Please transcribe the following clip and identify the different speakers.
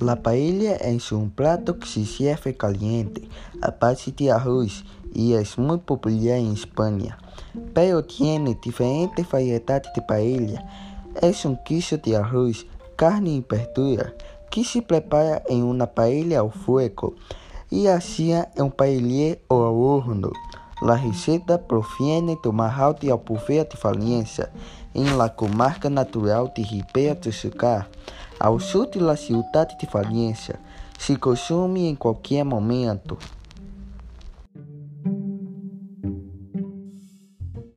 Speaker 1: La paella es un plato que se sirve caliente a base de arroz y es muy popular en España, pero tiene diferentes variedades de paella. Es un queso de arroz, carne y verdura que se prepara en una paella al fuego y hacía en un paellero o horno. La receta proviene do Marral de Albufeira de Valencia, en la comarca natural de Ribeira do Sucar, ao sul de la ciudad de Valencia. Se consume en cualquier momento.